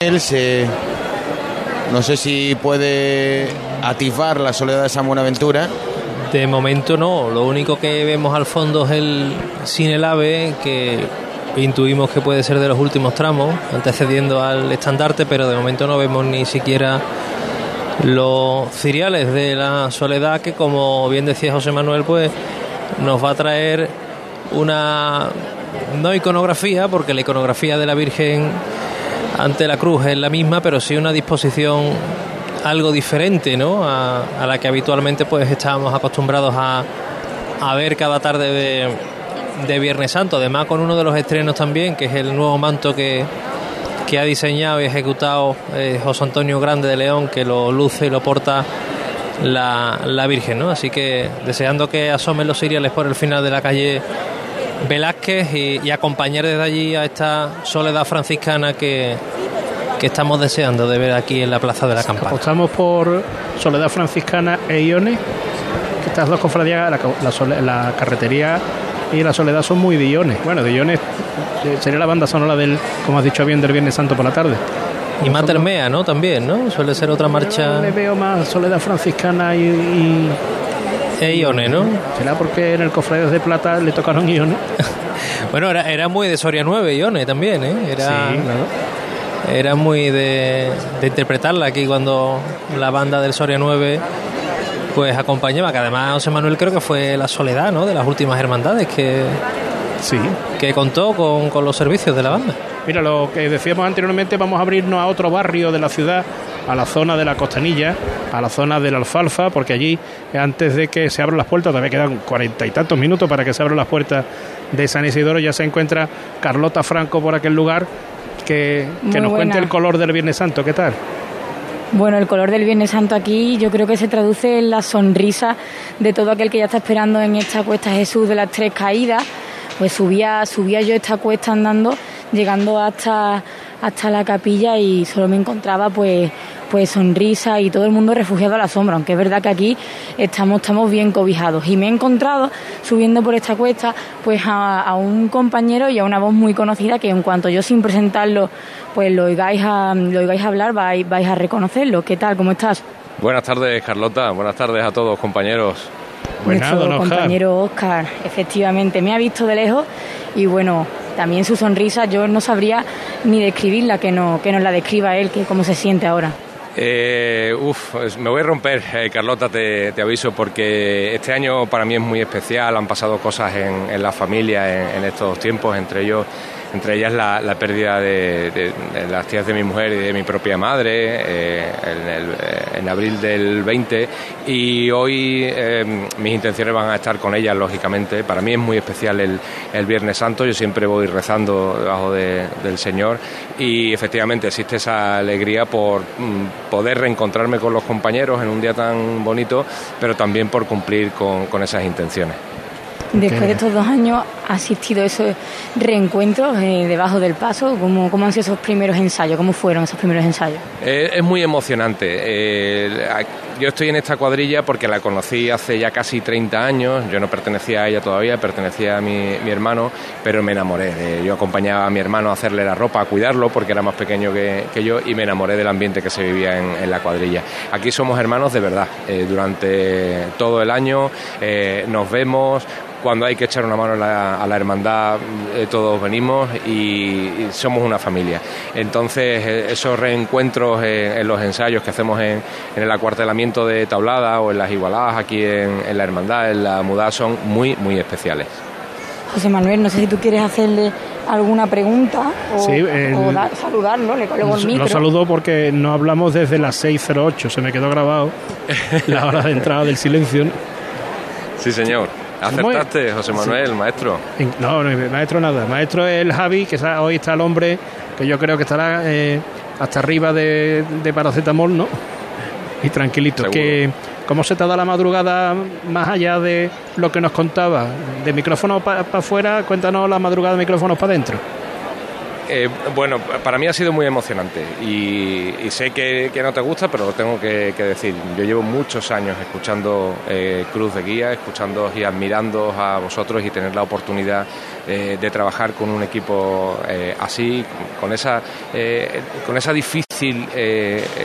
Él se, no sé si puede atisbar la soledad de San Buenaventura. De momento no, lo único que vemos al fondo es el sin el ave que intuimos que puede ser de los últimos tramos, antecediendo al estandarte, pero de momento no vemos ni siquiera los ciriales de la soledad que como bien decía José Manuel pues nos va a traer una no iconografía porque la iconografía de la Virgen ante la cruz es la misma pero sí una disposición algo diferente ¿no? a, la que habitualmente pues estábamos acostumbrados a, a ver cada tarde de, de Viernes Santo además con uno de los estrenos también que es el nuevo manto que que ha diseñado y ejecutado eh, José Antonio Grande de León, que lo luce y lo porta la, la Virgen, ¿no? Así que deseando que asomen los siriales por el final de la calle Velázquez y, acompañar desde allí a esta soledad franciscana que, que estamos deseando de ver aquí en la Plaza de la Campana. Apostamos por Soledad Franciscana e Iones, que estas dos cofradías, la, la carretería y la Soledad son muy de Iones. Bueno, de Iones eh, sería la banda sonora del, como has dicho bien, del Viernes Santo por la tarde. Y Matermea, ¿no? También, ¿no? Suele ser otra marcha. le veo más Soledad Franciscana y. y... E Iones, ¿no? ¿Será porque en el cofre de plata le tocaron Iones? bueno, era, era muy de Soria 9, Iones también, ¿eh? Era, sí, claro. Era muy de, de interpretarla aquí cuando la banda del Soria 9 pues acompañaba, que además José Manuel creo que fue la soledad, ¿no? De las últimas hermandades que Sí. Que contó con, los servicios de la banda. Mira, lo que decíamos anteriormente, vamos a abrirnos a otro barrio de la ciudad, a la zona de la Costanilla, a la zona de la Alfalfa, porque allí, antes de que se abran las puertas, todavía quedan cuarenta y tantos minutos para que se abran las puertas de San Isidoro, ya se encuentra Carlota Franco por aquel lugar, que, que nos cuente el color del Viernes Santo, ¿qué tal? Bueno, el color del Viernes Santo aquí yo creo que se traduce en la sonrisa de todo aquel que ya está esperando en esta cuesta Jesús de las Tres Caídas pues subía, subía yo esta cuesta andando, llegando hasta, hasta la capilla y solo me encontraba pues pues sonrisa y todo el mundo refugiado a la sombra, aunque es verdad que aquí estamos, estamos bien cobijados. Y me he encontrado subiendo por esta cuesta pues a, un compañero y a una voz muy conocida que en cuanto yo sin presentarlo pues lo oigáis a, lo oigáis a hablar vais, vais a reconocerlo. ¿Qué tal? ¿Cómo estás? Buenas tardes Carlota, buenas tardes a todos compañeros. Nuestro compañero Oscar, efectivamente, me ha visto de lejos y bueno, también su sonrisa, yo no sabría ni describirla, que, no, que nos la describa él, que cómo se siente ahora. Eh, uf, me voy a romper, eh, Carlota, te, aviso, porque este año para mí es muy especial, han pasado cosas en, la familia en, estos tiempos, entre ellos entre ellas la, pérdida de, las tías de mi mujer y de mi propia madre eh, en, en, abril del 20 y hoy eh, mis intenciones van a estar con ellas, lógicamente. Para mí es muy especial el, Viernes Santo, yo siempre voy rezando debajo del Señor y efectivamente existe esa alegría por mm, poder reencontrarme con los compañeros en un día tan bonito, pero también por cumplir con esas intenciones. Después de estos dos años, ¿ha asistido a esos reencuentros eh, debajo del paso? ¿Cómo, ¿Cómo, han sido esos primeros ensayos? ¿Cómo fueron esos primeros ensayos? Eh, es muy emocionante. Eh, yo estoy en esta cuadrilla porque la conocí hace ya casi 30 años. Yo no pertenecía a ella todavía, pertenecía a mi, hermano, pero me enamoré. yo acompañaba a mi hermano a hacerle la ropa, a cuidarlo, porque era más pequeño que, yo, y me enamoré del ambiente que se vivía en, la cuadrilla. Aquí somos hermanos de verdad. durante todo el año nos vemos, cuando hay que echar una mano a la, hermandad, eh, todos venimos y, somos una familia. Entonces, eh, esos reencuentros en, los ensayos que hacemos en, el acuartelamiento de Tablada o en las igualadas aquí en, la hermandad, en la mudad, son muy, muy especiales. José Manuel, no sé si tú quieres hacerle alguna pregunta o, saludarlo, le coloco el micro. Lo saludo porque no hablamos desde las 6.08, se me quedó grabado la hora de entrada del silencio. Sí, señor. Acertaste, José Manuel, maestro. No, no, maestro nada. Maestro es el Javi, que hoy está el hombre que yo creo que estará eh, hasta arriba de, de, paracetamol, ¿no? Y tranquilito. Que, ¿Cómo se te da la madrugada más allá de lo que nos contaba? De micrófono para afuera, cuéntanos la madrugada de micrófonos para adentro. Eh, bueno, para mí ha sido muy emocionante y, sé que, no te gusta, pero lo tengo que, decir. Yo llevo muchos años escuchando eh, Cruz de Guía, escuchando y admirando a vosotros y tener la oportunidad eh, de trabajar con un equipo así, con esa, con esa difícil,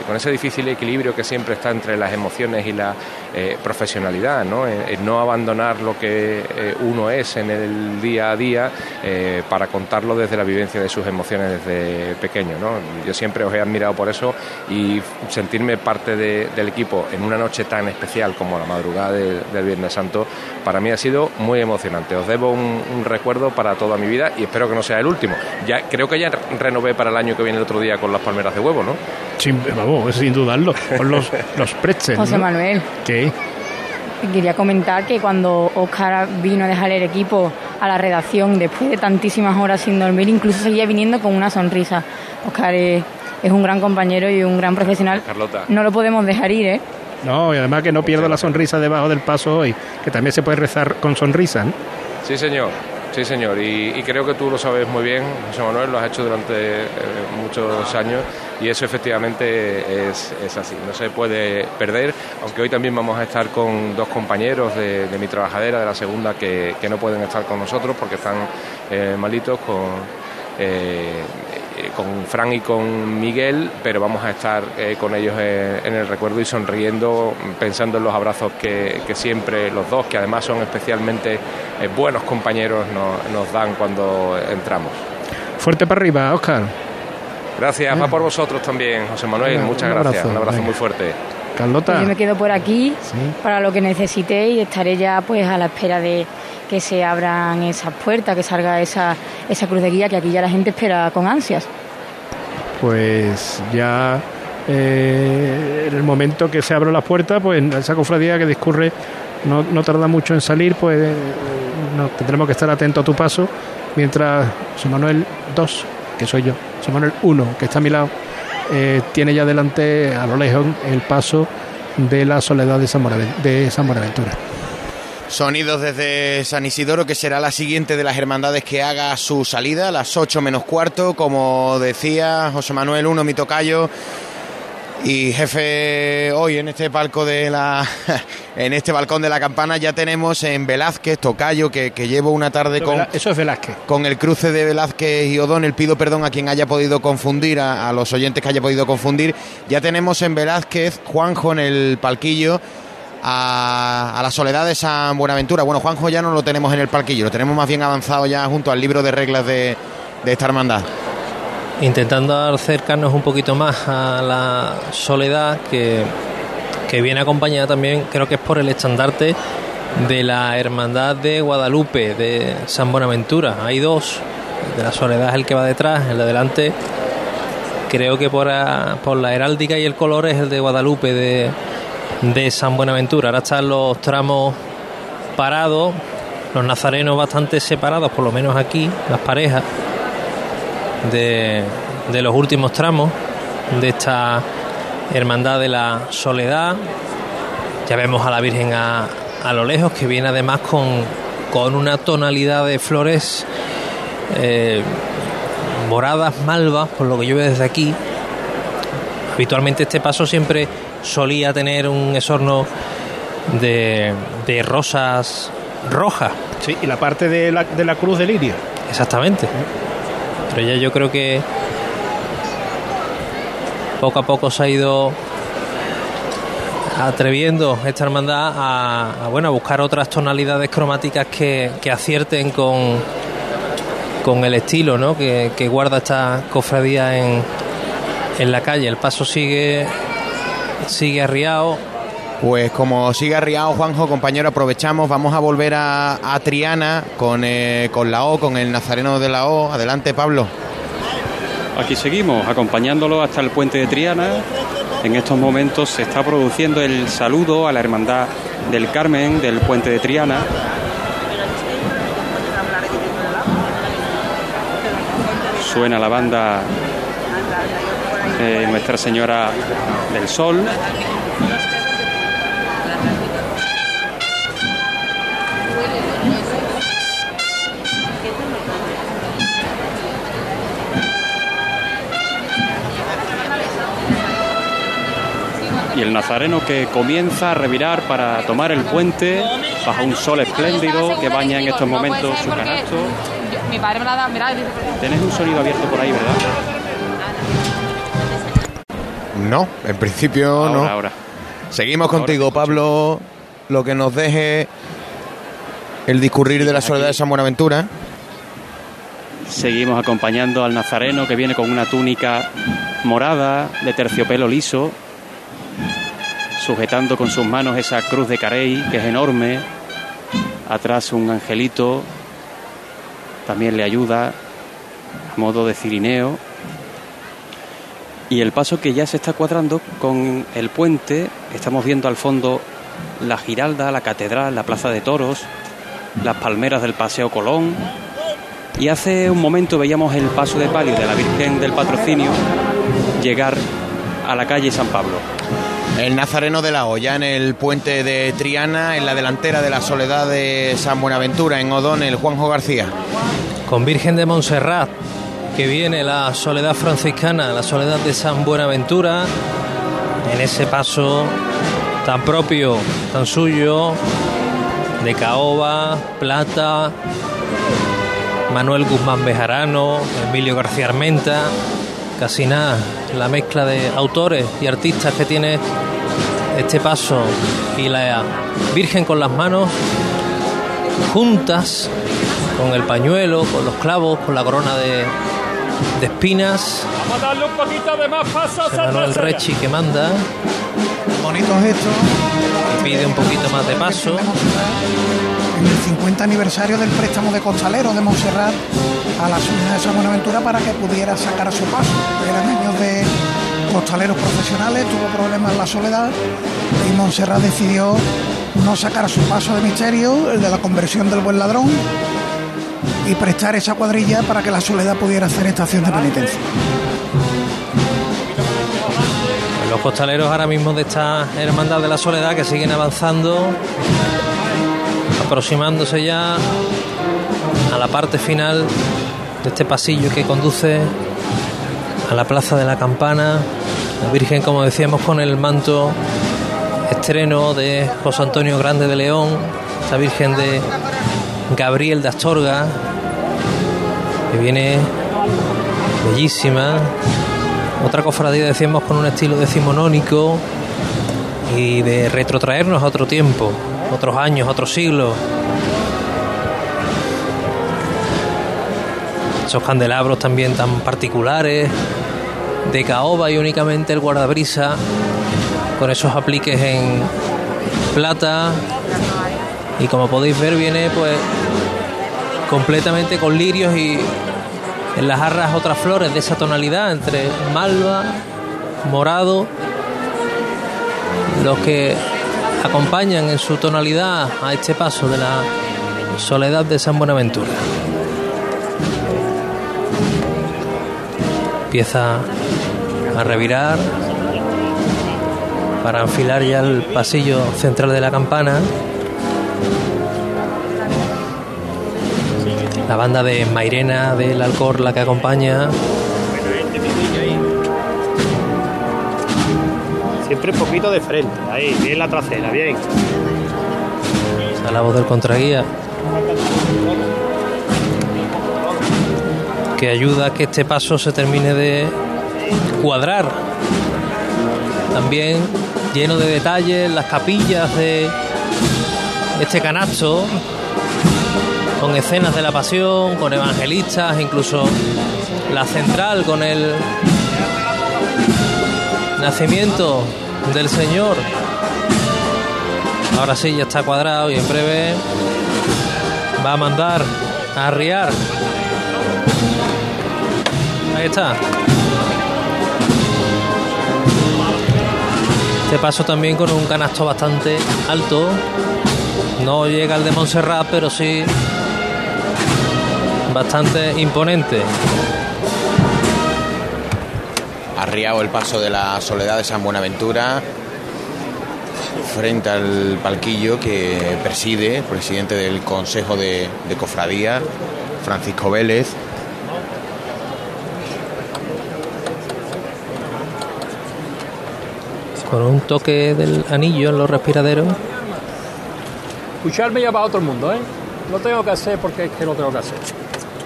con ese difícil equilibrio que siempre está entre las emociones y la profesionalidad, ¿no? no abandonar lo que uno es en el día a día para contarlo desde la vivencia de sus emociones emociones desde pequeño. ¿no? Yo siempre os he admirado por eso y sentirme parte del equipo en una noche tan especial como la madrugada del Viernes Santo, para mí ha sido muy emocionante. Os debo un, recuerdo para toda mi vida y espero que no sea el último. Ya Creo que ya renové para el año que viene el otro día con las palmeras de huevo, ¿no? Sin, vamos, sin dudarlo, con los, los José Manuel. ¿Qué? Quería comentar que cuando Oscar vino a dejar el equipo a la redacción después de tantísimas horas sin dormir, incluso seguía viniendo con una sonrisa. Oscar es, un gran compañero y un gran profesional. Carlota. No lo podemos dejar ir, ¿eh? No, y además que no pierda la sonrisa debajo del paso hoy, que también se puede rezar con sonrisa. ¿no? Sí, señor. Sí, señor, y, creo que tú lo sabes muy bien, José Manuel, lo has hecho durante eh, muchos años y eso efectivamente es, así, no se puede perder, aunque hoy también vamos a estar con dos compañeros de, mi trabajadera, de la segunda, que, no pueden estar con nosotros porque están eh, malitos con... Eh, con Fran y con Miguel, pero vamos a estar eh, con ellos en el recuerdo y sonriendo, pensando en los abrazos que, siempre los dos, que además son especialmente eh, buenos compañeros, nos, dan cuando entramos. Fuerte para arriba, Oscar. Gracias, va por vosotros también, José Manuel, muchas gracias, un abrazo muy fuerte. Carlota. Yo me quedo por aquí para lo que necesite y estaré ya pues a la espera de que se abran esas puertas, que salga esa, esa cruz de guía que aquí ya la gente espera con ansias. Pues ya eh, en el momento que se abran las puertas, pues esa cofradía que discurre no, no tarda mucho en salir, pues eh, tendremos que estar atentos a tu paso, mientras José Manuel 2, que soy yo, José Manuel 1, que está a mi lado, eh, tiene ya delante a lo lejos el paso de la soledad de San, de San Buenaventura. Sonidos desde San Isidoro, que será la siguiente de las hermandades que haga su salida, a las 8 menos cuarto, como decía José Manuel Uno, mi tocayo. Y jefe, hoy en este palco de la. en este balcón de la campana ya tenemos en Velázquez, Tocayo, que, llevo una tarde con. Eso es Velázquez. Con el cruce de Velázquez y O'Donnell. Pido perdón a quien haya podido confundir, a los oyentes que haya podido confundir. Ya tenemos en Velázquez, Juanjo en el palquillo a, la soledad de San Buenaventura. Bueno, Juanjo ya no lo tenemos en el parquillo, lo tenemos más bien avanzado ya junto al libro de reglas de, esta hermandad. Intentando acercarnos un poquito más a la soledad que, que viene acompañada también, creo que es por el estandarte de la Hermandad de Guadalupe, de San Buenaventura. Hay dos, de la Soledad es el que va detrás, el de adelante creo que por, por la heráldica y el color es el de Guadalupe de, de San Buenaventura. Ahora están los tramos parados, los nazarenos bastante separados, por lo menos aquí, las parejas de, de los últimos tramos de esta Hermandad de la Soledad. Ya vemos a la Virgen a, a lo lejos, que viene además con, con una tonalidad de flores eh, moradas, malvas, por lo que yo veo desde aquí. Habitualmente este paso siempre solía tener un esorno de, de rosas rojas. Sí, y la parte de la, de la cruz de lirio. Exactamente. Ya yo creo que poco a poco se ha ido atreviendo esta hermandad a, bueno, a buscar otras tonalidades cromáticas que, que acierten con, con el estilo ¿no? que, que guarda esta cofradía en, en la calle. El paso sigue sigue arriado. Pues como sigue arriado Juanjo, compañero, aprovechamos, vamos a volver a, Triana con, eh, con la O, con el Nazareno de la O. Adelante, Pablo. Aquí seguimos, acompañándolo hasta el puente de Triana. En estos momentos se está produciendo el saludo a la Hermandad del Carmen del puente de Triana. Suena la banda de Nuestra Señora del Sol. Y el nazareno que comienza a revirar para tomar el puente bajo un sol espléndido que baña en estos momentos su canasto. Mi padre me la da, Tenéis un sonido abierto por ahí, ¿verdad? No, en principio no. Ahora. Seguimos contigo, Pablo. Lo que nos deje el discurrir de la soledad de San Buenaventura. Seguimos acompañando al nazareno que viene con una túnica morada de terciopelo liso, sujetando con sus manos esa cruz de Carey que es enorme. Atrás un angelito también le ayuda a modo de cirineo. Y el paso que ya se está cuadrando con el puente, estamos viendo al fondo la Giralda, la Catedral, la Plaza de Toros, las palmeras del Paseo Colón. Y hace un momento veíamos el paso de palio de la Virgen del Patrocinio llegar a la calle San Pablo. El Nazareno de la Olla en el puente de Triana, en la delantera de la Soledad de San Buenaventura, en Odón, el Juanjo García. Con Virgen de Montserrat, que viene la Soledad franciscana, la Soledad de San Buenaventura, en ese paso tan propio, tan suyo, de caoba, plata, Manuel Guzmán Bejarano, Emilio García Armenta, casi nada, la mezcla de autores y artistas que tiene este paso y la Virgen con las manos juntas, con el pañuelo, con los clavos, con la corona de, de espinas. Vamos a darle un poquito de más pasos. Manuel Rechi que manda. Bonito gesto. Y pide un poquito más de paso. En el 50 aniversario del préstamo de Costalero de Montserrat a la ciudad de San Buenaventura para que pudiera sacar a su paso. Eran años de costaleros profesionales, tuvo problemas en la soledad y Montserrat decidió no sacar a su paso de misterio, el de la conversión del buen ladrón, y prestar esa cuadrilla para que la soledad pudiera hacer estación de penitencia. Los costaleros ahora mismo de esta hermandad de la soledad que siguen avanzando, aproximándose ya a la parte final de este pasillo que conduce a la plaza de la campana. La Virgen, como decíamos, con el manto estreno de José Antonio Grande de León, la Virgen de Gabriel de Astorga, que viene bellísima. Otra cofradía, decíamos, con un estilo decimonónico y de retrotraernos a otro tiempo, otros años, otros siglos. Esos candelabros también tan particulares, de caoba y únicamente el guardabrisa, con esos apliques en plata. Y como podéis ver, viene pues completamente con lirios y en las arras otras flores de esa tonalidad entre malva, morado, los que acompañan en su tonalidad a este paso de la soledad de San Buenaventura. Empieza a revirar para enfilar ya el pasillo central de la campana. La banda de Mairena del Alcor la que acompaña. Siempre un poquito de frente, ahí, bien la trasera, bien. A la voz del contraguía. Que ayuda a que este paso se termine de cuadrar. También lleno de detalles, las capillas de este canasto con escenas de la pasión, con evangelistas, incluso la central con el nacimiento del Señor. Ahora sí, ya está cuadrado y en breve va a mandar a arriar. Ahí está. Este paso también con un canasto bastante alto. No llega al de Montserrat, pero sí bastante imponente. Arriado el paso de la Soledad de San Buenaventura frente al palquillo que preside el presidente del Consejo de, de Cofradía, Francisco Vélez. con un toque del anillo en los respiraderos. Escucharme ya va a otro mundo, ¿eh? Lo tengo que hacer porque es que lo tengo que hacer.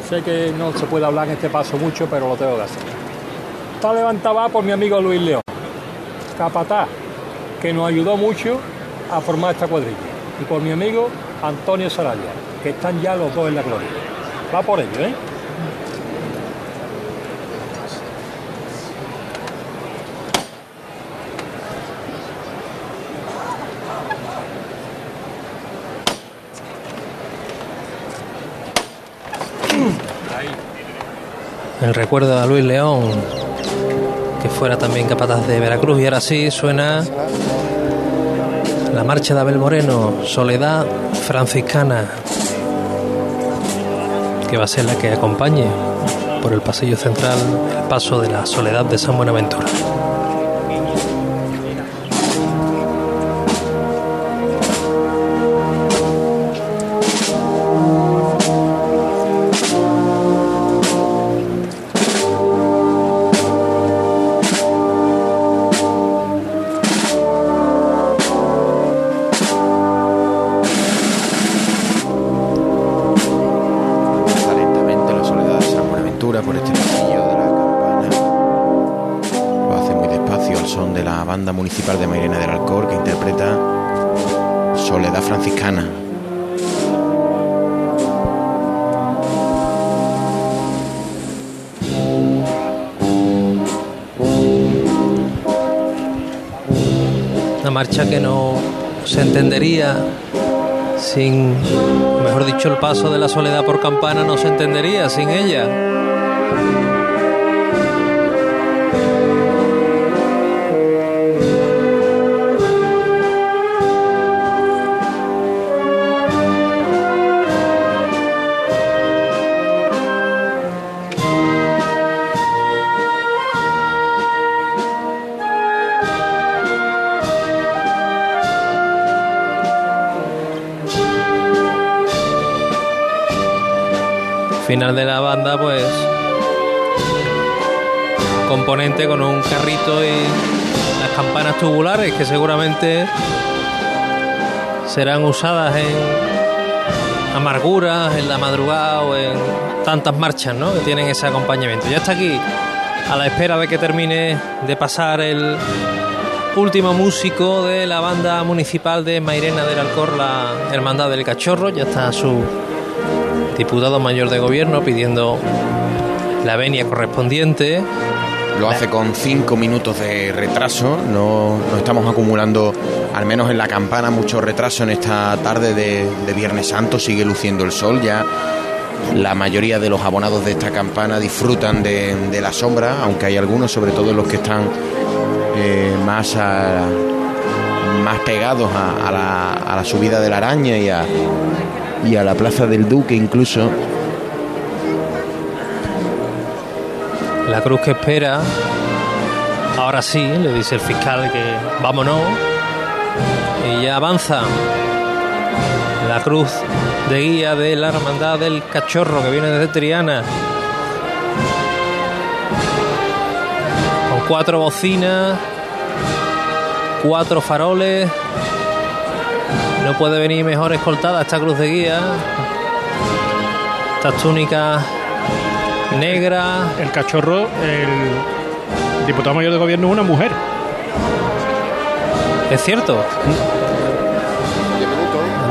Sé que no se puede hablar en este paso mucho, pero lo tengo que hacer. Está levantada por mi amigo Luis León, capataz, que nos ayudó mucho a formar esta cuadrilla. Y por mi amigo Antonio Saraya, que están ya los dos en la gloria. Va por ello, ¿eh? El recuerdo a Luis León, que fuera también capataz de Veracruz. Y ahora sí suena la marcha de Abel Moreno, Soledad Franciscana, que va a ser la que acompañe por el pasillo central el paso de la Soledad de San Buenaventura. Que no se entendería sin, mejor dicho, el paso de la soledad por campana no se entendería sin ella. Final de la banda, pues componente con un carrito y las campanas tubulares que seguramente serán usadas en amarguras, en la madrugada o en tantas marchas ¿no? que tienen ese acompañamiento. Ya está aquí a la espera de que termine de pasar el último músico de la banda municipal de Mairena del Alcor, la Hermandad del Cachorro. Ya está su diputado mayor de gobierno pidiendo la venia correspondiente. Lo hace con cinco minutos de retraso. No, no estamos acumulando, al menos en la campana, mucho retraso en esta tarde de, de Viernes Santo. Sigue luciendo el sol. Ya la mayoría de los abonados de esta campana disfrutan de, de la sombra, aunque hay algunos, sobre todo los que están eh, más, a- más pegados a, a la, a la subida de la araña y a, y a la plaza del Duque incluso. La cruz que espera, ahora sí, le dice el fiscal que vámonos. Y ya avanza la cruz de guía de la hermandad del cachorro que viene desde Triana. Con cuatro bocinas, cuatro faroles. No puede venir mejor escoltada esta cruz de guía. Estas túnicas negras. El cachorro, el diputado mayor de gobierno es una mujer. Es cierto.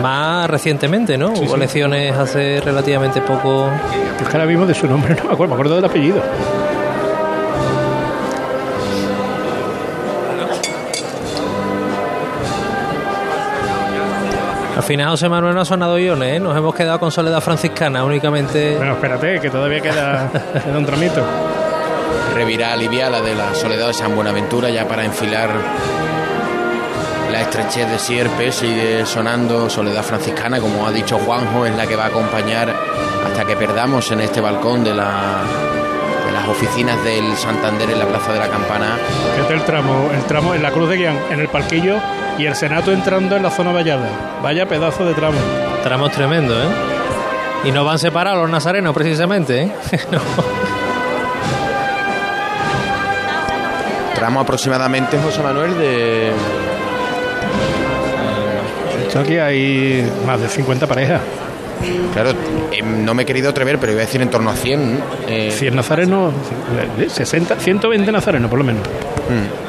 Más recientemente, ¿no? Hubo elecciones hace relativamente poco. Es que ahora mismo de su nombre no me acuerdo, me acuerdo del apellido. Al final José Manuel no ha sonado guiones, ¿eh? Nos hemos quedado con Soledad Franciscana únicamente. Bueno, espérate, que todavía queda, queda un tramito. revirá aliviar la de la Soledad de San Buenaventura ya para enfilar la estrechez de Sierpe sigue sonando Soledad Franciscana como ha dicho Juanjo es la que va a acompañar hasta que perdamos en este balcón de, la, de las oficinas del Santander en la Plaza de la Campana Este es el tramo, el tramo en la Cruz de Guián, en el palquillo y el Senato entrando en la zona vallada. Vaya pedazo de tramo. Tramos tremendo, ¿eh? Y no van separados los nazarenos, precisamente, ¿eh? No. Tramo aproximadamente, José Manuel, de... Esto aquí hay más de 50 parejas. Claro, eh, no me he querido atrever, pero iba a decir en torno a 100. eh, 100 nazarenos, eh, 60, 120 nazarenos por lo menos. mm.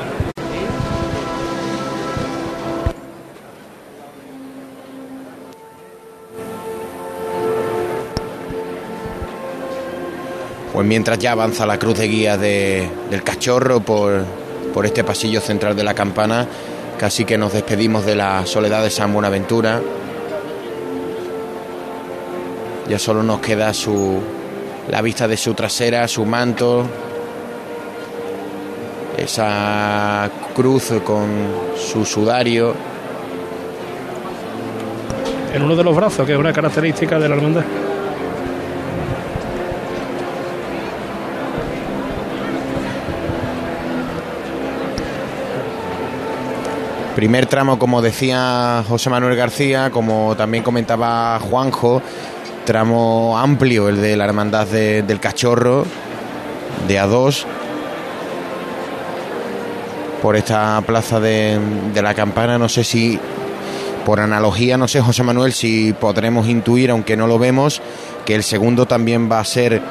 Pues mientras ya avanza la cruz de guía de- del cachorro por, por este pasillo central de la campana, casi que nos despedimos de la soledad de San Buenaventura. Ya solo nos queda su la vista de su trasera, su manto, esa cruz con su sudario. En uno de los brazos, que es una característica de la hermandad. Primer tramo, como decía José Manuel García, como también comentaba Juanjo, tramo amplio, el de la Hermandad de- del Cachorro, de A2, por esta plaza de, la campana. No sé si, por analogía, no sé, José Manuel, si podremos intuir, aunque no lo vemos, que el segundo también va a ser,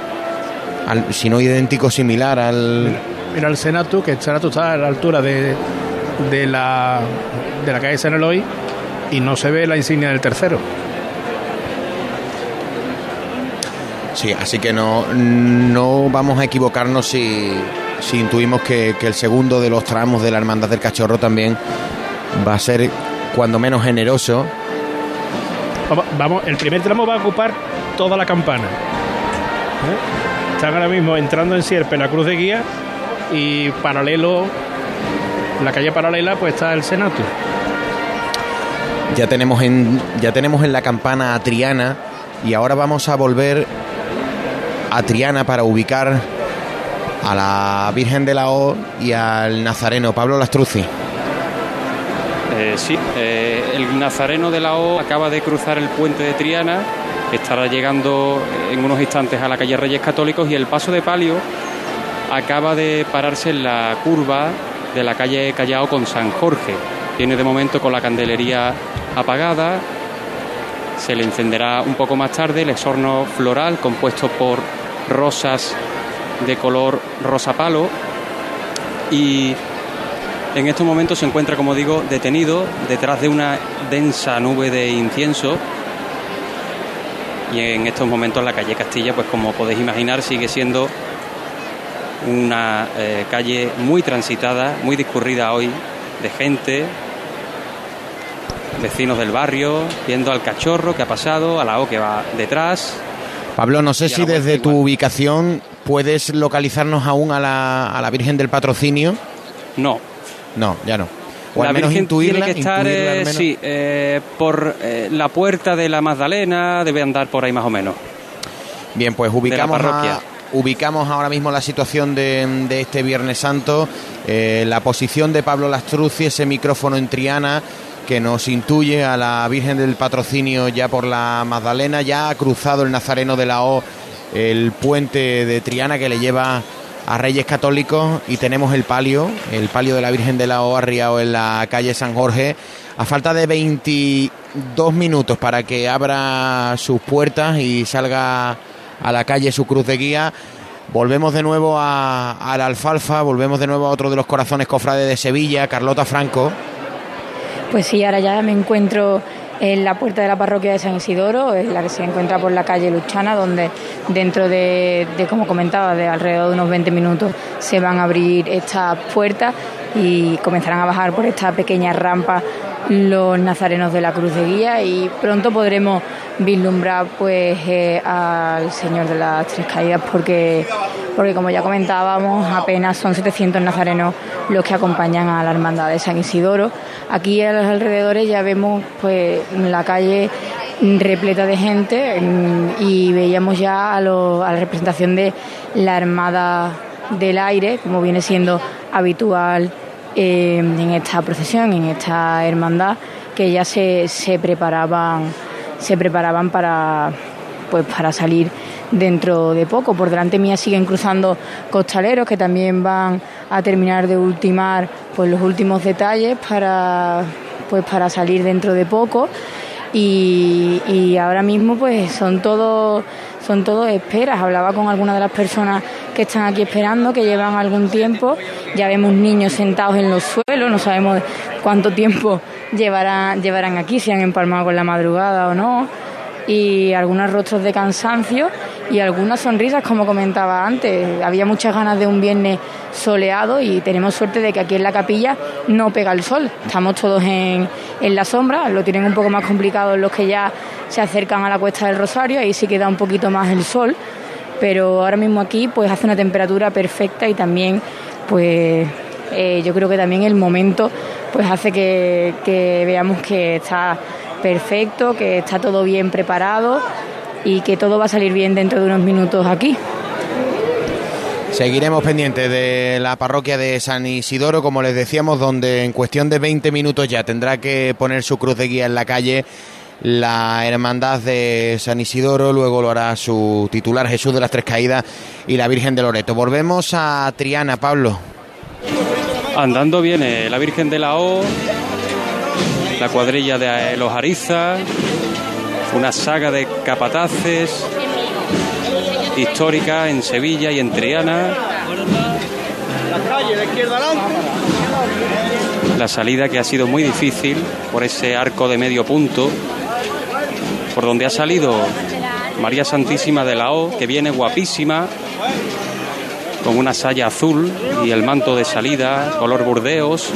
si no idéntico, similar al... Mira el Senatu, que el Senatu está a la altura de, de la de la calle San Eloy y no se ve la insignia del tercero. Sí, así que no, no vamos a equivocarnos si, si intuimos que, que el segundo de los tramos de la Hermandad del Cachorro también va a ser cuando menos generoso. Vamos, vamos, el primer tramo va a ocupar toda la campana. ¿Eh? Están ahora mismo entrando en Sierpe la cruz de guía y paralelo, la calle paralela, pues está el Senatu. Ya tenemos en, ya tenemos en la campana a Triana y ahora vamos a volver a Triana para ubicar a la Virgen de la O y al Nazareno Pablo Lastruzzi. Eh, sí, eh, el nazareno de la O acaba de cruzar el puente de Triana, estará llegando en unos instantes a la calle Reyes Católicos y el paso de palio acaba de pararse en la curva de la calle Callao con San Jorge. Tiene de momento con la candelería apagada, se le encenderá un poco más tarde el exorno floral compuesto por rosas de color rosa palo y en estos momentos se encuentra, como digo, detenido detrás de una densa nube de incienso. Y en estos momentos la calle Castilla, pues como podéis imaginar, sigue siendo una eh, calle muy transitada, muy discurrida hoy, de gente, vecinos del barrio, viendo al cachorro que ha pasado, a la O que va detrás. Pablo, no sé si desde tu ubicación puedes localizarnos aún a la, a la Virgen del Patrocinio. No, No, ya no. O la al menos Virgen intuirla, tiene que estar, eh, sí, eh, por eh, la puerta de la Magdalena, debe andar por ahí más o menos. Bien, pues ubicamos, parroquia. a- ubicamos ahora mismo la situación de, de este Viernes Santo, eh, la posición de Pablo Lastruzzi, ese micrófono en Triana que nos intuye a la Virgen del Patrocinio ya por la Magdalena, ya ha cruzado el Nazareno de la O, el puente de Triana que le lleva a Reyes Católicos y tenemos el palio, el palio de la Virgen de la O arriado en la calle San Jorge, a falta de 22 minutos para que abra sus puertas y salga a la calle su cruz de guía. Volvemos de nuevo a, la alfalfa, volvemos de nuevo a otro de los corazones cofrades de Sevilla, Carlota Franco. Pues sí, ahora ya me encuentro en la puerta de la parroquia de San Isidoro, en la que se encuentra por la calle Luchana, donde dentro de, de, como comentaba, de alrededor de unos 20 minutos se van a abrir estas puertas y comenzarán a bajar por esta pequeña rampa los nazarenos de la Cruz de Guía y pronto podremos vislumbrar pues eh, al Señor de las Tres Caídas porque porque como ya comentábamos apenas son 700 nazarenos los que acompañan a la hermandad de San Isidoro. Aquí a los alrededores ya vemos pues la calle repleta de gente mm, y veíamos ya a, lo- a la representación de la Armada del Aire como viene siendo habitual eh, en esta procesión, en esta hermandad, que ya se, se preparaban, se preparaban para pues para salir dentro de poco. Por delante mía siguen cruzando costaleros que también van a terminar de ultimar pues los últimos detalles para pues para salir dentro de poco y, ahora mismo pues son todos son todo esperas. Hablaba con algunas de las personas que están aquí esperando, que llevan algún tiempo. Ya vemos niños sentados en los suelos, no sabemos cuánto tiempo llevarán, llevarán aquí, si han empalmado con la madrugada o no. Y algunos rostros de cansancio y algunas sonrisas, como comentaba antes. Había muchas ganas de un viernes soleado y tenemos suerte de que aquí en la capilla no pega el sol. Estamos todos en, en la sombra, lo tienen un poco más complicado los que ya se acercan a la cuesta del Rosario, ahí sí queda un poquito más el sol, pero ahora mismo aquí pues hace una temperatura perfecta y también pues eh, yo creo que también el momento pues hace que, que veamos que está perfecto, que está todo bien preparado y que todo va a salir bien dentro de unos minutos aquí. Seguiremos pendientes de la parroquia de San Isidoro, como les decíamos, donde en cuestión de 20 minutos ya tendrá que poner su cruz de guía en la calle la Hermandad de San Isidoro, luego lo hará su titular Jesús de las Tres Caídas y la Virgen de Loreto. Volvemos a Triana, Pablo. Andando viene la Virgen de la O, la cuadrilla de los Ariza, una saga de capataces histórica en Sevilla y en Triana. La salida que ha sido muy difícil por ese arco de medio punto, por donde ha salido María Santísima de la O, que viene guapísima, con una saya azul y el manto de salida, color burdeos,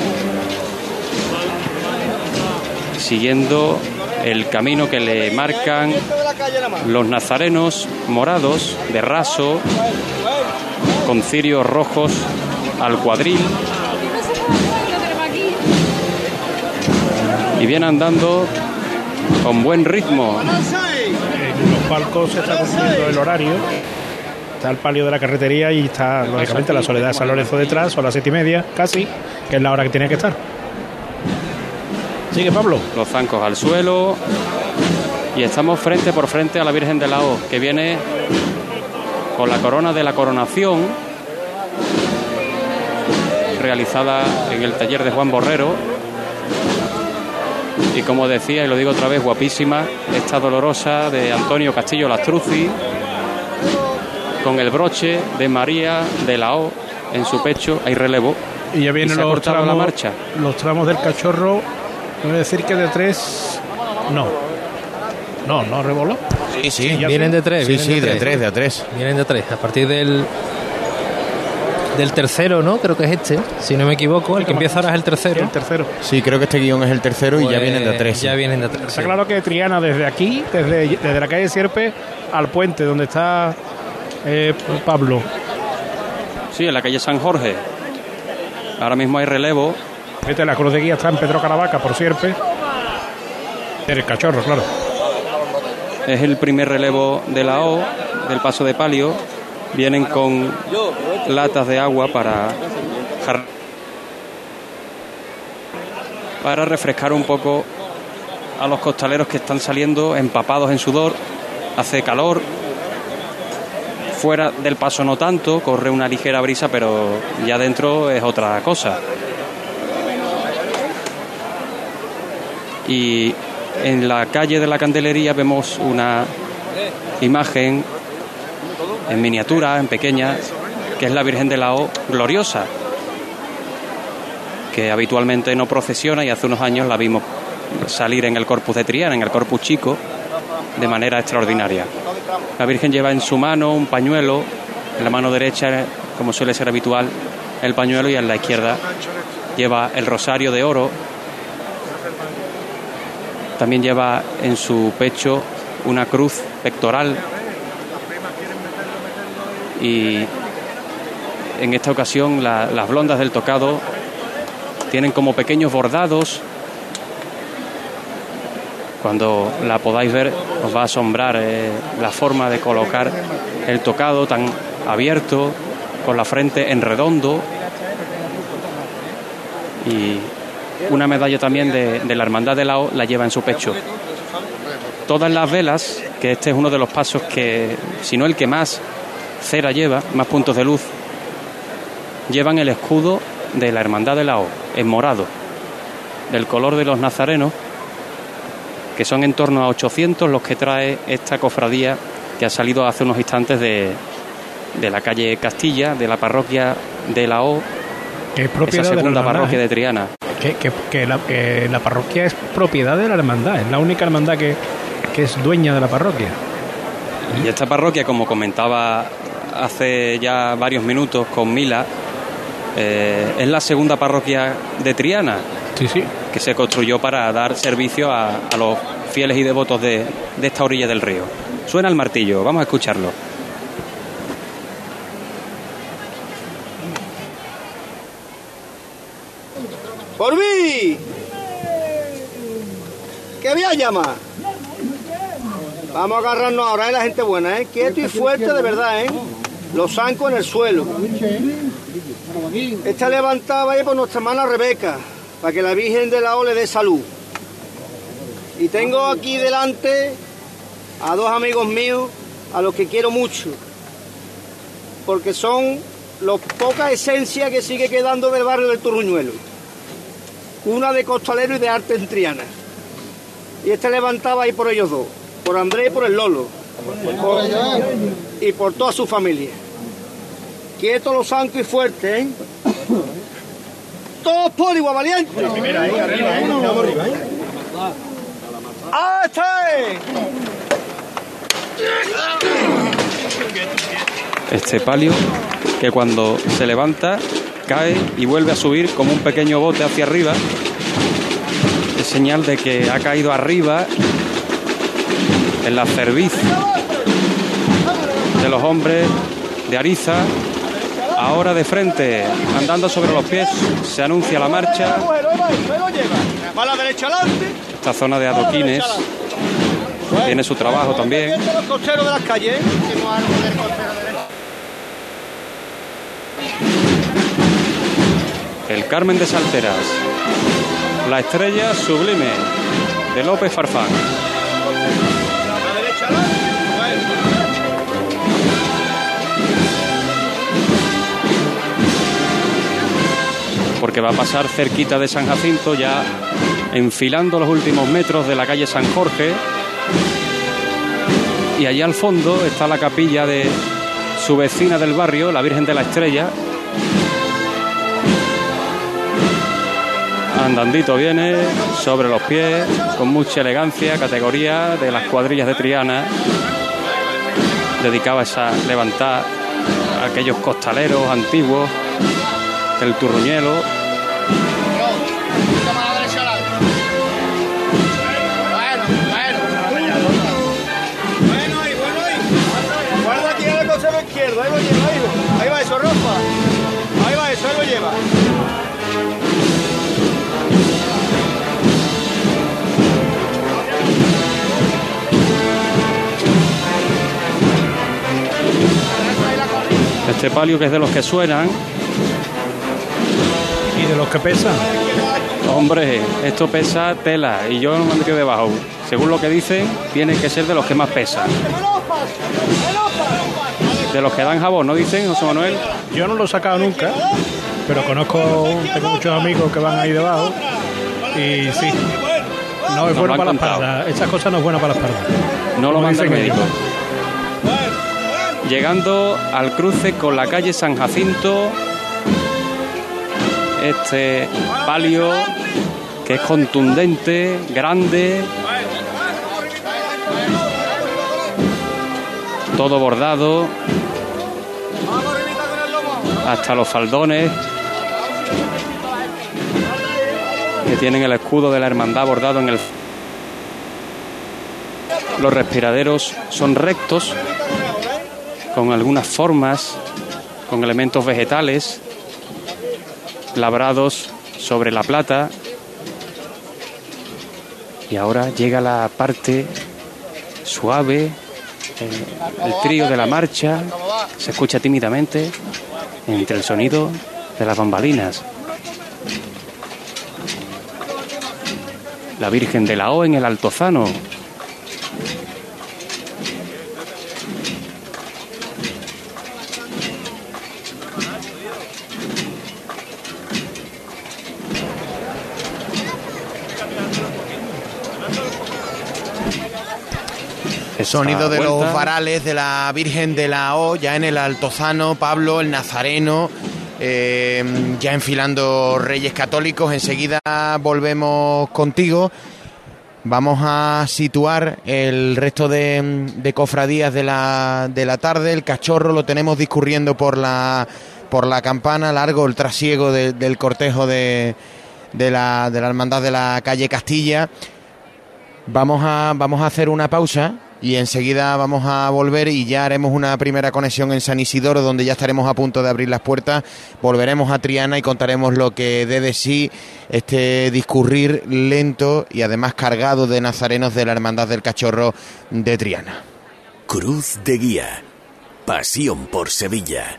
siguiendo el camino que le marcan los nazarenos morados de raso, con cirios rojos al cuadril. Y viene andando con buen ritmo. En los palcos se está cumpliendo el horario. Está el palio de la carretería y está, lógicamente, la Soledad de San Lorenzo detrás, son las siete y media, casi, que es la hora que tiene que estar. Sigue Pablo. Los zancos al suelo. Y estamos frente por frente a la Virgen de la O, que viene con la corona de la coronación, realizada en el taller de Juan Borrero. Y como decía, y lo digo otra vez, guapísima, esta dolorosa de Antonio Castillo Lastruzzi, con el broche de María de la O en su pecho, hay relevo. Y ya vienen se ha los cortado tramos, la marcha. los tramos del cachorro. Voy a decir que de tres. No. No, no revoló. Sí, sí. ya Vienen de tres. Sí, vienen sí, de tres, de tres. Vienen de tres. A partir del del tercero, ¿no? Creo que es este, si no me equivoco. El que empieza ahora es el tercero. El tercero. Sí, creo que este guion es el tercero y ya Pues vienen de tres. Ya vienen de tres. Está sí. claro que Triana desde aquí, desde, desde la calle Sierpe al puente donde está eh, Pablo. Sí, en la calle San Jorge. Ahora mismo hay relevo. Vete, la cruz de guía está en Pedro Caravaca por Sierpe. El cachorro, claro. Es el primer relevo de la O, del paso de palio. Vienen con latas de agua para para refrescar un poco a los costaleros que están saliendo empapados en sudor. Hace calor. Fuera del paso no tanto, corre una ligera brisa, pero ya dentro es otra cosa. Y en la calle de la Candelería vemos una imagen en miniatura, en pequeña, que es la Virgen de la O gloriosa, que habitualmente no procesiona y hace unos años la vimos salir en el Corpus de Triana, en el Corpus Chico, de manera extraordinaria. La Virgen lleva en su mano un pañuelo, en la mano derecha, como suele ser habitual, el pañuelo y en la izquierda lleva el rosario de oro. También lleva en su pecho una cruz pectoral y en esta ocasión la- las blondas del tocado tienen como pequeños bordados. Cuando la podáis ver os va a asombrar eh, la forma de colocar el tocado tan abierto, con la frente en redondo y una medalla también de, de la Hermandad de la O la lleva en su pecho. Todas las velas, que este es uno de los pasos que, si no el que más cera lleva, más puntos de luz, llevan el escudo de la Hermandad de la O, en morado, del color de los nazarenos, que son en torno a 800 los que trae esta cofradía que ha salido hace unos instantes de, de la calle Castilla, de la parroquia de la O, Que es propiedad esa de la segunda parroquia ¿eh? de Triana. Que, que- que la, que la parroquia es propiedad de la hermandad, es la única hermandad que, que es dueña de la parroquia. Y esta parroquia, como comentaba hace ya varios minutos con Mila, eh, es la segunda parroquia de Triana, Sí, sí. que se construyó para dar servicio a, a los fieles y devotos de, de esta orilla del río. Suena el martillo, vamos a escucharlo. ¡Por mí! ¿Qué voy a llamar? Vamos a agarrarnos ahora, ¿eh? La gente buena, ¿eh? Quieto y fuerte de verdad, ¿eh? Los zancos en el suelo. Esta levantada ahí por nuestra hermana Rebeca, para que la Virgen de la O le dé salud. Y tengo aquí delante a dos amigos míos, a los que quiero mucho, porque son los poca esencia que sigue quedando del barrio del Turruñuelo una de costalero y de arte en Triana. Y este levantaba ahí por ellos dos, por Andrés y por el Lolo, Por- y por toda su familia. Quietos los zancos y fuertes, ¿eh? Todos por igual eh! Este palio que cuando se levanta cae y vuelve a subir como un pequeño bote hacia arriba. Es señal de que ha caído arriba en la cerviz de los hombres de Ariza. Ahora de frente, andando sobre los pies, se anuncia la marcha. Esta zona de adoquines tiene su trabajo también. ¿eh? El Carmen de Salteras. La estrella sublime de López Farfán. Porque va a pasar cerquita de San Jacinto, ya enfilando los últimos metros de la calle San Jorge. Y allá al fondo está la capilla de su vecina del barrio, la Virgen de la Estrella. Andandito viene, sobre los pies, con mucha elegancia, categoría de las cuadrillas de Triana, dedicaba esa levantar a aquellos costaleros antiguos del Turruñelo. Bueno, ahí, bueno, ahí. Guarda aquí a la cosa izquierda, ahí lo lleva, ahí va. Ahí va eso, Rafa. Ahí va eso, ahí lo lleva. Este palio que es de los que suenan. De los que pesan. Hombre, esto pesa tela y yo no me meto debajo. Según lo que dicen, tiene que ser de los que más pesan. De los que dan jabón, ¿no dicen, José Manuel? Yo no lo he sacado nunca, pero conozco, tengo muchos amigos que van ahí debajo. Y sí, no es Nos bueno para la contado. espalda. Estas cosas no es buena para la espalda. No lo manda el médico. ellos. Llegando al cruce con la calle San Jacinto, este palio que es contundente, grande, todo bordado, hasta los faldones que tienen el escudo de la hermandad bordado en el los respiraderos son rectos, con algunas formas, con elementos vegetales, labrados sobre la plata. Y ahora llega la parte suave, el, el trío de la marcha, se escucha tímidamente entre el sonido de las bambalinas. La Virgen de la O en el Altozano, Sonido de los varales de la Virgen de la O, ya en el Altozano, Pablo, el Nazareno, eh, ya enfilando Reyes Católicos. Enseguida volvemos contigo. Vamos a situar el resto de, cofradías de la, de la tarde. El cachorro lo tenemos discurriendo por la, por la campana, largo el trasiego del cortejo de, de, la, de la hermandad de la calle Castilla. Vamos a, vamos a hacer una pausa y enseguida vamos a volver y ya haremos una primera conexión en San Isidoro donde ya estaremos a punto de abrir las puertas. Volveremos a Triana y contaremos lo que dé de sí este discurrir lento y además cargado de nazarenos de la Hermandad del Cachorro de Triana. Cruz de Guía. Pasión por Sevilla.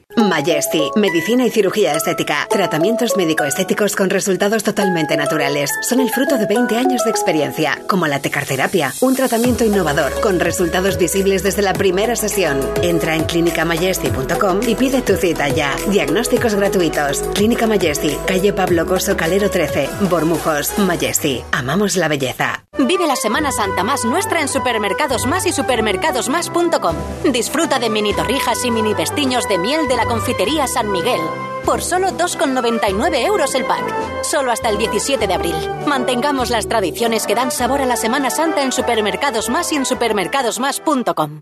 Majesty, medicina y cirugía estética. Tratamientos médico-estéticos con resultados totalmente naturales. Son el fruto de 20 años de experiencia, como la tecarterapia, un tratamiento innovador con resultados visibles desde la primera sesión. Entra en clinicamajesty.com y pide tu cita ya. Diagnósticos gratuitos. Clínica Majesty, calle Pablo Coso Calero 13, Bormujos. Majesty, amamos la belleza. Vive la Semana Santa más nuestra en Supermercados Más y supermercadosmás.com. Disfruta de mini torrijas y mini vestiños de miel de la confitería San Miguel. Por solo 2,99 euros el pack. Solo hasta el 17 de abril. Mantengamos las tradiciones que dan sabor a la Semana Santa en Supermercados Más y en supermercadosmás.com.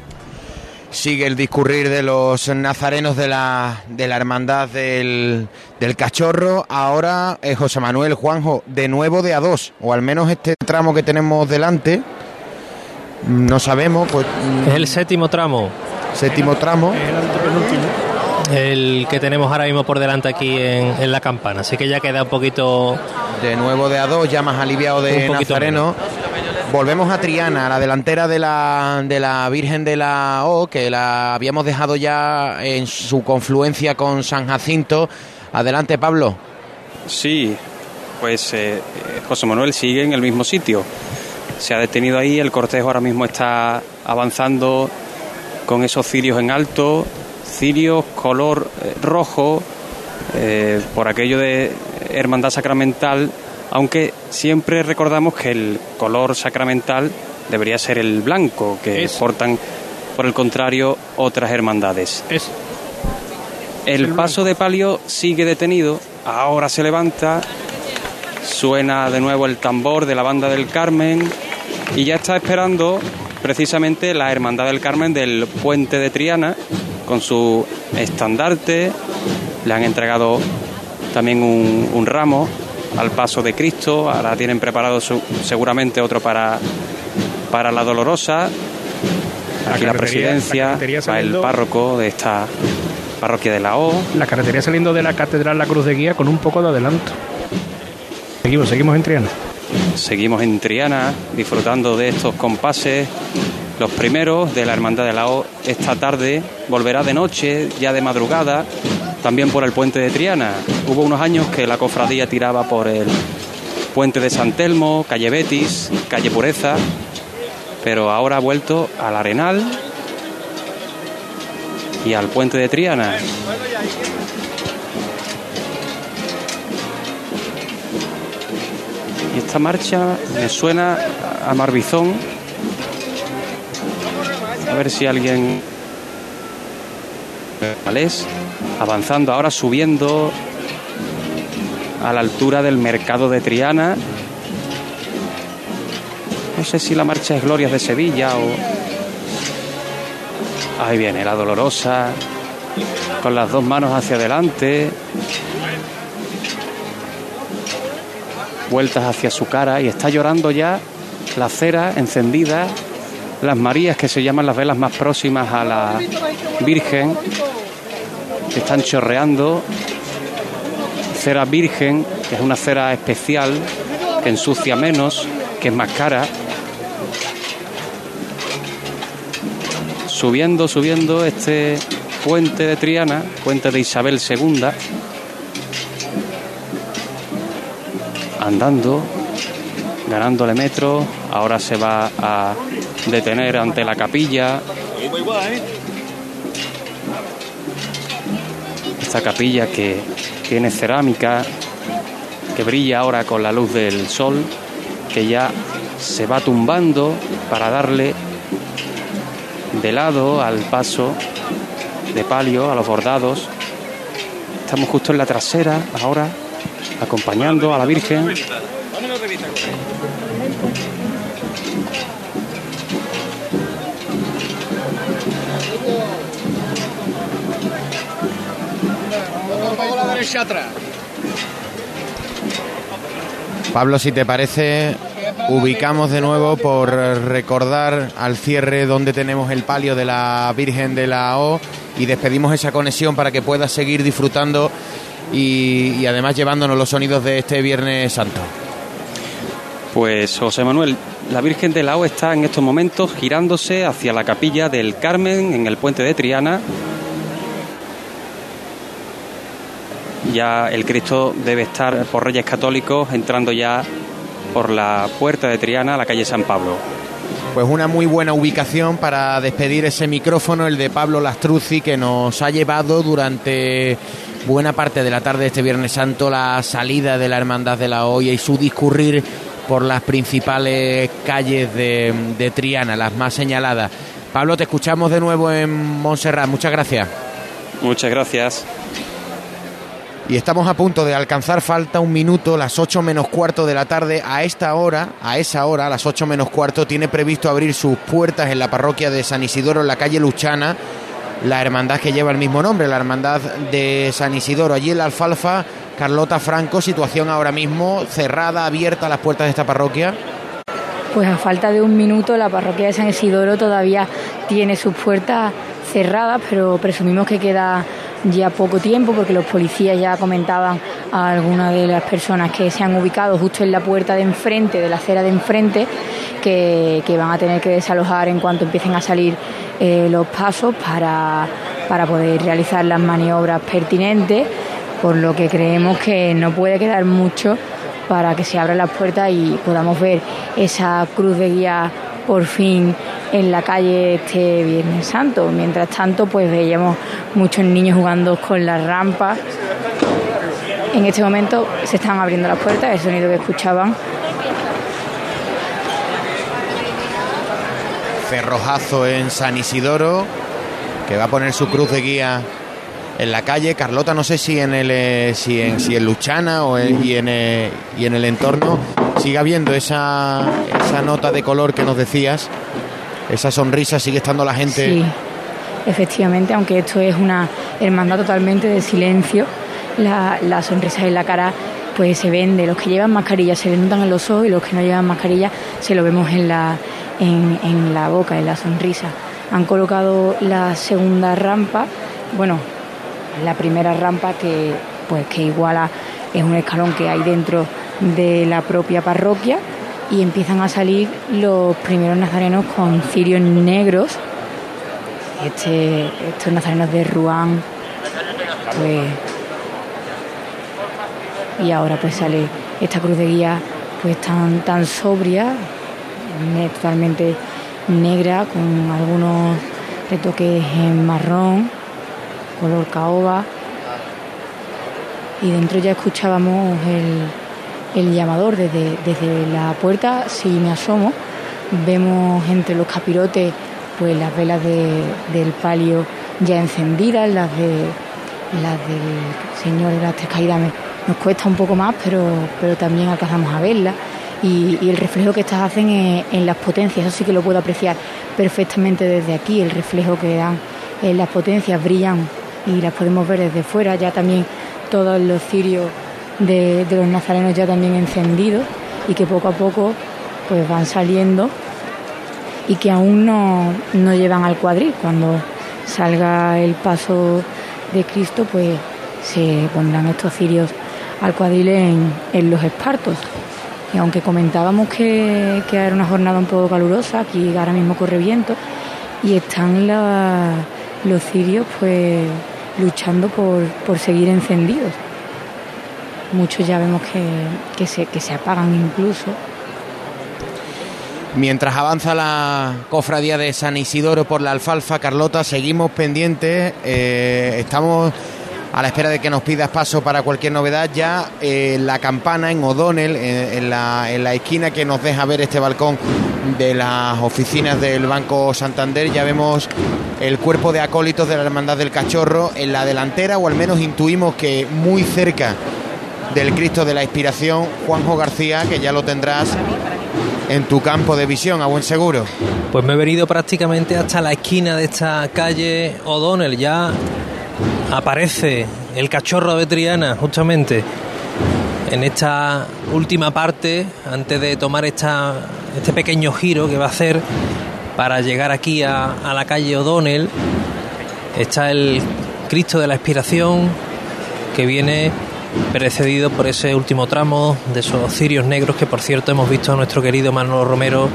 Sigue el discurrir de los nazarenos de la, de la hermandad del, del cachorro. Ahora eh, José Manuel Juanjo, de nuevo de a dos, o al menos este tramo que tenemos delante. mm, No sabemos, pues. Es el séptimo tramo. Séptimo tramo. El que tenemos ahora mismo por delante aquí en, en la campana. Así que ya queda un poquito. De nuevo de a dos, ya más aliviado de Nazareno. Volvemos a Triana, la delantera de la, de la Virgen de la O, que la habíamos dejado ya en su confluencia con San Jacinto. Adelante, Pablo. Sí, pues eh, eh, José Manuel sigue en el mismo sitio. Se ha detenido ahí, el cortejo ahora mismo está avanzando con esos cirios en alto, cirios color eh, rojo, por aquello de hermandad sacramental, aunque siempre recordamos que el color sacramental debería ser el blanco, que Es- portan, por el contrario, otras hermandades. El paso de palio sigue detenido, ahora se levanta, suena de nuevo el tambor de la banda del Carmen. Y ya está esperando precisamente la Hermandad del Carmen del puente de Triana con su estandarte. Le han entregado también un, un ramo al paso de Cristo, ahora tienen preparado su- seguramente otro para, para la Dolorosa. Aquí la presidencia, la el párroco de esta parroquia de la O. La carretería saliendo de la Catedral La Cruz de Guía con un poco de adelanto. Seguimos, seguimos en Triana. Seguimos en Triana disfrutando de estos compases. Los primeros de la Hermandad de la O esta tarde volverá de noche, ya de madrugada, también por el puente de Triana. Hubo unos años que la cofradía tiraba por el puente de San Telmo, calle Betis, calle Pureza, pero ahora ha vuelto al Arenal y al puente de Triana. Y esta marcha me suena a Marbizón. A ver si alguien. Valés, avanzando ahora, subiendo a la altura del mercado de Triana. No sé si la marcha es Glorias de Sevilla o. Ahí viene la dolorosa, con las dos manos hacia adelante. vueltas hacia su cara y está llorando ya la cera encendida, las Marías que se llaman las velas más próximas a la Virgen, que están chorreando, cera virgen, que es una cera especial, que ensucia menos, que es más cara. Subiendo, subiendo este puente de Triana, puente de Isabel II, andando, ganándole metros. Ahora se va a detener ante la capilla. Esta capilla que tiene cerámica, que brilla ahora con la luz del sol, que ya se va tumbando para darle de lado al paso de palio, a los bordados. Estamos justo en la trasera ahora, acompañando a la Virgen. Pablo, si te parece, ubicamos de nuevo por recordar al cierre donde tenemos el palio de la Virgen de la O y despedimos esa conexión para que puedas seguir disfrutando y, y además llevándonos los sonidos de este Viernes Santo. Pues José Manuel, la Virgen de la O está en estos momentos girándose hacia la capilla del Carmen en el puente de Triana. Ya el Cristo debe estar por Reyes Católicos entrando ya por la puerta de Triana a la calle San Pablo. Pues una muy buena ubicación para despedir ese micrófono, el de Pablo Lastruzzi, que nos ha llevado durante buena parte de la tarde de este Viernes Santo la salida de la Hermandad de la Hoya y su discurrir por las principales calles de, de Triana, las más señaladas. Pablo, te escuchamos de nuevo en Montserrat. Muchas gracias. Muchas gracias. Y estamos a punto de alcanzar falta un minuto, las 8 menos cuarto de la tarde. A esta hora, a esa hora, a las 8 menos cuarto, tiene previsto abrir sus puertas en la parroquia de San Isidoro, en la calle Luchana, la hermandad que lleva el mismo nombre, la hermandad de San Isidoro. Allí en la Alfalfa, Carlota Franco, situación ahora mismo cerrada, abierta las puertas de esta parroquia. Pues a falta de un minuto, la parroquia de San Isidoro todavía tiene sus puertas cerradas, pero presumimos que queda ya poco tiempo porque los policías ya comentaban a algunas de las personas que se han ubicado justo en la puerta de enfrente, de la acera de enfrente, que, van a tener que desalojar en cuanto empiecen a salir eh, los pasos para, para poder realizar las maniobras pertinentes, por lo que creemos que no puede quedar mucho para que se abran las puertas y podamos ver esa cruz de guía por fin en la calle este Viernes Santo. Mientras tanto, pues veíamos muchos niños jugando con las rampas. En este momento se están abriendo las puertas, el sonido que escuchaban. Cerrojazo en San Isidoro, que va a poner su cruz de guía en la calle. Carlota, no sé si en el eh, si en, si en Luchana o en, y, en, eh, y en el entorno sigue habiendo esa, esa nota de color que nos decías esa sonrisa sigue estando la gente. Sí, efectivamente, aunque esto es una hermandad totalmente de silencio, la, la sonrisa en la cara pues se ven de los que llevan mascarilla, se le notan en los ojos y los que no llevan mascarilla se lo vemos en la, en, en la boca, en la sonrisa. Han colocado la segunda rampa, bueno, la primera rampa que pues que iguala es un escalón que hay dentro de la propia parroquia y empiezan a salir los primeros nazarenos con cirios negros. Este, estos nazarenos de Ruán, pues, y ahora pues sale esta cruz de guía pues tan, tan sobria, totalmente negra, con algunos retoques en marrón, color caoba. Y dentro ya escuchábamos el, el llamador desde, desde la puerta, si me asomo, vemos entre los capirotes pues las velas del palio ya encendidas, las de las del Señor de las Tres Caídas nos cuesta un poco más, pero, pero también alcanzamos a verlas. Y, el reflejo que estas hacen en, las potencias, eso sí que lo puedo apreciar perfectamente desde aquí, el reflejo que dan en las potencias brillan y las podemos ver desde fuera, ya también todos los cirios de, los nazarenos ya también encendidos y que poco a poco pues van saliendo y que aún no, no llevan al cuadril. Cuando salga el paso de Cristo, pues se pondrán estos cirios al cuadril en, los espartos. Y aunque comentábamos que, que, era una jornada un poco calurosa, aquí ahora mismo corre viento, y están los cirios pues luchando por, por seguir encendidos muchos ya vemos que, se, que se apagan incluso. Mientras avanza la cofradía de San Isidoro por la alfalfa, Carlota, seguimos pendientes, eh, estamos a la espera de que nos pidas paso para cualquier novedad. Ya eh, la campana en O'Donnell, en, la, en la esquina que nos deja ver este balcón de las oficinas del Banco Santander, ya vemos el cuerpo de acólitos de la Hermandad del Cachorro en la delantera, o al menos intuimos que muy cerca del Cristo de la Inspiración, Juanjo García, que ya lo tendrás en tu campo de visión, a buen seguro. Pues me he venido prácticamente hasta la esquina de esta calle O'Donnell, ya aparece el cachorro de Triana, justamente en esta última parte, antes de tomar esta, este pequeño giro que va a hacer para llegar aquí a, a la calle O'Donnell, está el Cristo de la Inspiración que viene precedido por ese último tramo de esos cirios negros que por cierto hemos visto a nuestro querido Manolo Romero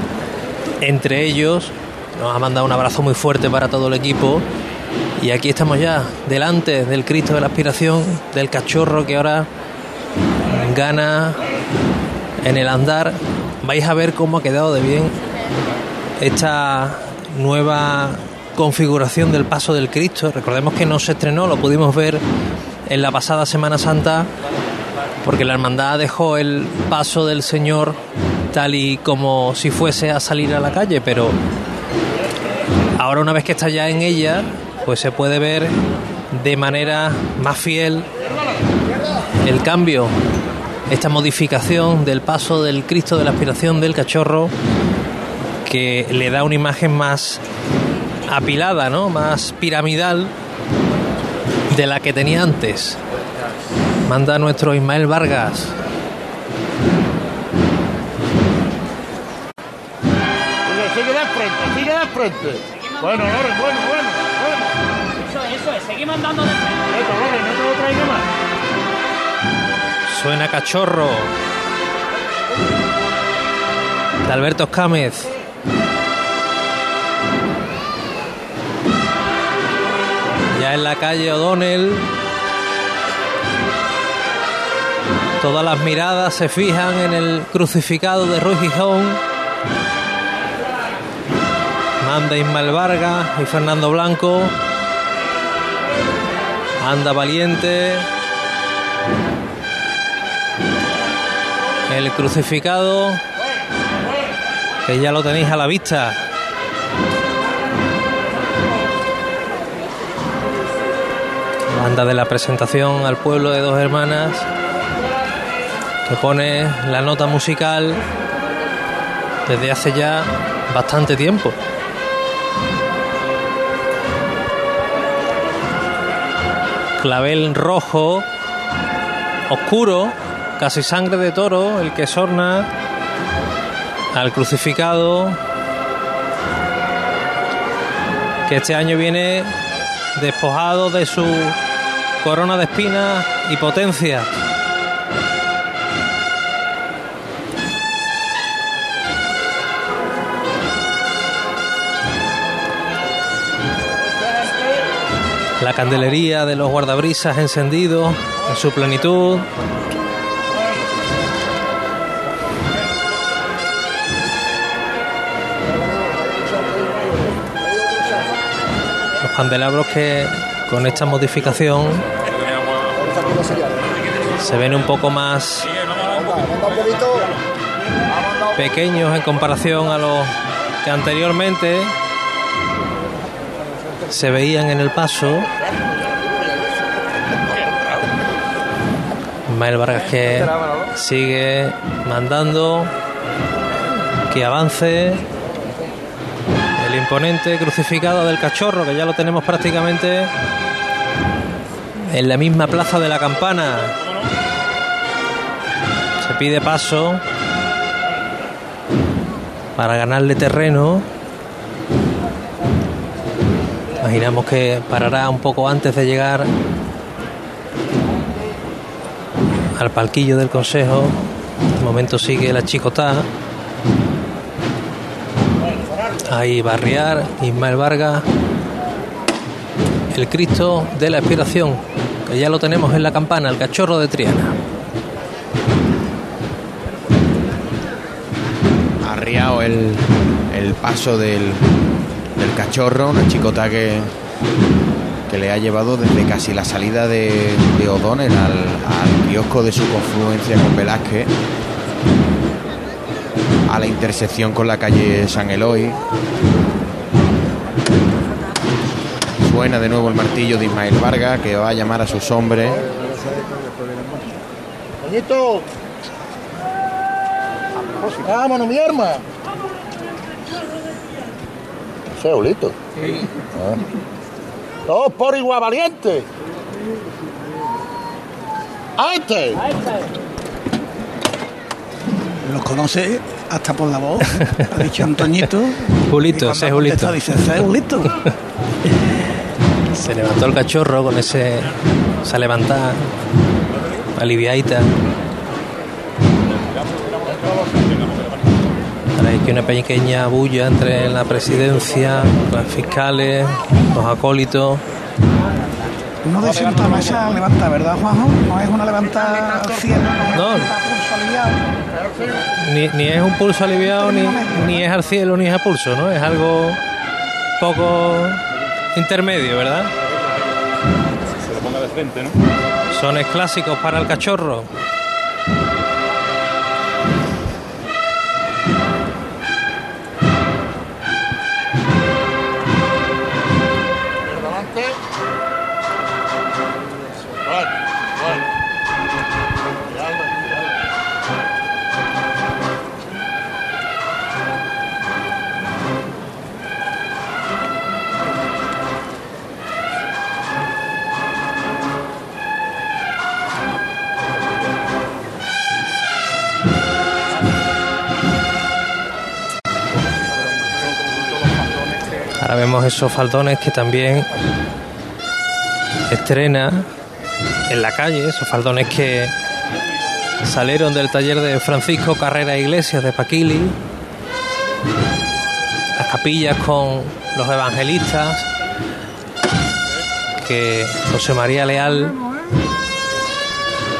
entre ellos. Nos ha mandado un abrazo muy fuerte para todo el equipo. Y aquí estamos ya, delante del Cristo de la Aspiración, del cachorro que ahora gana en el andar. Vais a ver cómo ha quedado de bien esta nueva configuración del paso del Cristo. Recordemos que no se estrenó, lo pudimos ver en la pasada Semana Santa, porque la hermandad dejó el paso del Señor tal y como si fuese a salir a la calle, pero ahora una vez que está ya en ella, pues se puede ver de manera más fiel el cambio, esta modificación del paso del Cristo de la aspiración del cachorro que le da una imagen más apilada, ¿no? Más piramidal de la que tenía antes. Manda nuestro Ismael Vargas. Sigue de frente, sigue de frente. Bueno, Loren, bueno, bueno, bueno. Eso es, eso es, seguimos andando de frente. No te lo más. Suena cachorro. De Alberto Escámez. En la calle O'Donnell. Todas las miradas se fijan en el crucificado de Ruy Gijón. Manda Ismael Vargas y Fernando Blanco. Anda valiente. El crucificado. Que ya lo tenéis a la vista. Banda de la presentación al pueblo de dos hermanas. Que pone la nota musical desde hace ya bastante tiempo. clavel rojo, oscuro, casi sangre de toro, el que sorna al crucificado, que este año viene despojado de su corona de espinas y potencia. La candelería de los guardabrisas encendido en su plenitud. Los candelabros que con esta modificación se ven un poco más pequeños en comparación a los que anteriormente se veían en el paso. Ismael Vargas que sigue mandando que avance imponente crucificado del cachorro, que ya lo tenemos prácticamente en la misma plaza de la campana. Se pide paso para ganarle terreno. Imaginamos que parará un poco antes de llegar al palquillo del consejo. De momento sigue la chicotá. Ahí Barriar, Ismael Vargas, el Cristo de la Expiración, que ya lo tenemos en la campana, el cachorro de Triana. Arriado el, el paso del, del cachorro, una chicota que, que le ha llevado desde casi la salida de, de O'Donnell al, al kiosco de su confluencia con Velázquez, a la intersección con la calle San Eloy. Suena de nuevo el martillo de Ismael Vargas que va a llamar a sus hombres. Coñito. Vámonos, mi arma. Seulito. Ah. Dos por igual valiente. ¡A este! Los conoce hasta por la voz. Ha dicho Antoñito. Julito, ese es Julito. Dice, ese es Julito. Se levantó el cachorro con ese. esa levantada aliviadita. Ahora hay que una pequeña bulla entre la presidencia, los fiscales, los acólitos. No de Mesa levanta, ¿verdad, Juanjo? No es una levanta al cielo, No. no Ni, ni es un pulso aliviado, ni, ni es al cielo, ni es a pulso, ¿no? Es algo poco intermedio, ¿verdad? Se lo ponga de frente, ¿no? Sones clásicos para el cachorro. Esos faldones que también estrena en la calle, esos faldones que salieron del taller de Francisco Carrera Iglesias de Paquili, las capillas con los evangelistas que José María Leal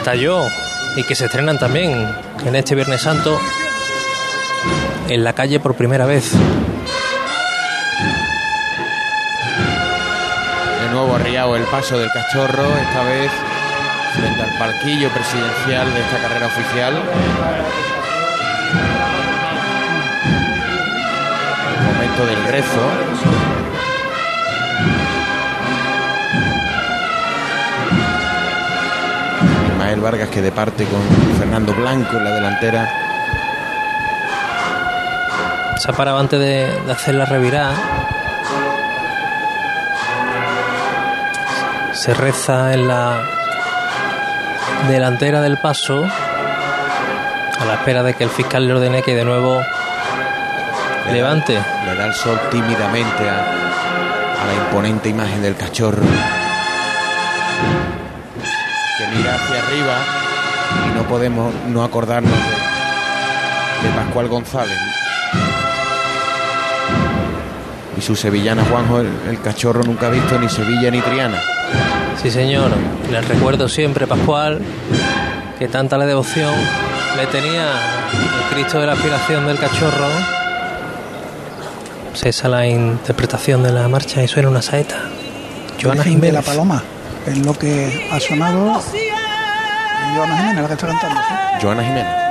talló y que se estrenan también en este Viernes Santo en la calle por primera vez. El paso del cachorro, esta vez frente al palquillo presidencial de esta carrera oficial. Momento del rezo. Ismael Vargas que departe con Fernando Blanco en la delantera. Se ha parado antes de hacer la revirada. Se reza en la delantera del paso a la espera de que el fiscal le ordene que de nuevo levante. Le da el sol tímidamente a, a la imponente imagen del cachorro. Que mira hacia arriba y no podemos no acordarnos de, de Pascual González. Y su sevillana Juanjo, el, el cachorro nunca ha visto ni Sevilla ni Triana. Sí, señor. Les recuerdo siempre, Pascual, que tanta la devoción le tenía el Cristo de la aspiración del cachorro. Cesa la interpretación de la marcha y suena una saeta. Joana de la Jiménez. Paloma es lo que ha sonado. Joana Jiménez, la que está cantando. ¿sí? Joana Jiménez.